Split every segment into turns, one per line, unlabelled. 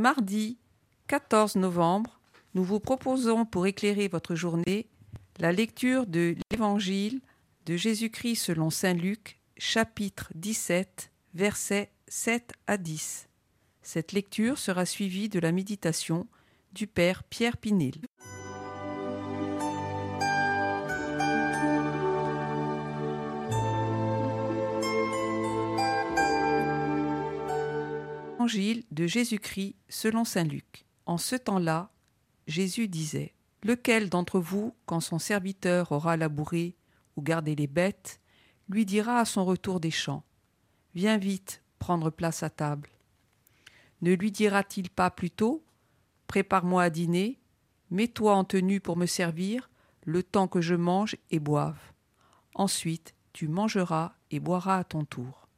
mardi 14 novembre, nous vous proposons pour éclairer votre journée la lecture de l'Évangile de Jésus-Christ selon Saint Luc, chapitre 17, versets 7 à 10. Cette lecture sera suivie de la méditation du Père Pierre Pinel. Évangile de Jésus-Christ selon Saint Luc. En ce temps-là, Jésus disait Lequel d'entre vous, quand son serviteur aura labouré ou gardé les bêtes, lui dira à son retour des champs Viens vite prendre place à table Ne lui dira-t-il pas plutôt Prépare-moi à dîner, mets-toi en tenue pour me servir, le temps que je mange et boive. Ensuite, tu mangeras et boiras à ton tour.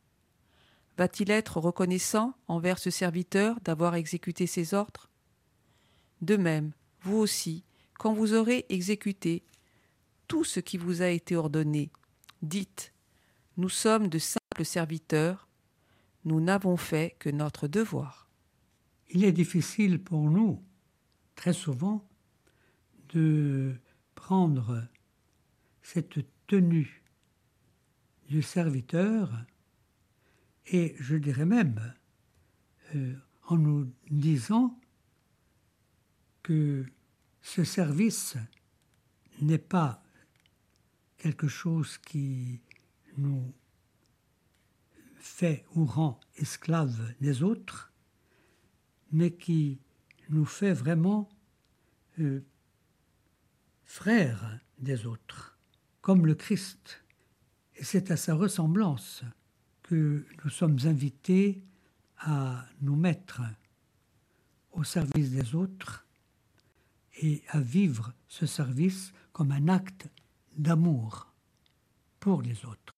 Va-t-il être reconnaissant envers ce serviteur d'avoir exécuté ses ordres? De même, vous aussi, quand vous aurez exécuté tout ce qui vous a été ordonné, dites Nous sommes de simples serviteurs, nous n'avons fait que notre devoir.
Il est difficile pour nous, très souvent, de prendre cette tenue du serviteur et je dirais même euh, en nous disant que ce service n'est pas quelque chose qui nous fait ou rend esclaves des autres, mais qui nous fait vraiment euh, frères des autres, comme le Christ. Et c'est à sa ressemblance que nous sommes invités à nous mettre au service des autres et à vivre ce service comme un acte d'amour pour les autres.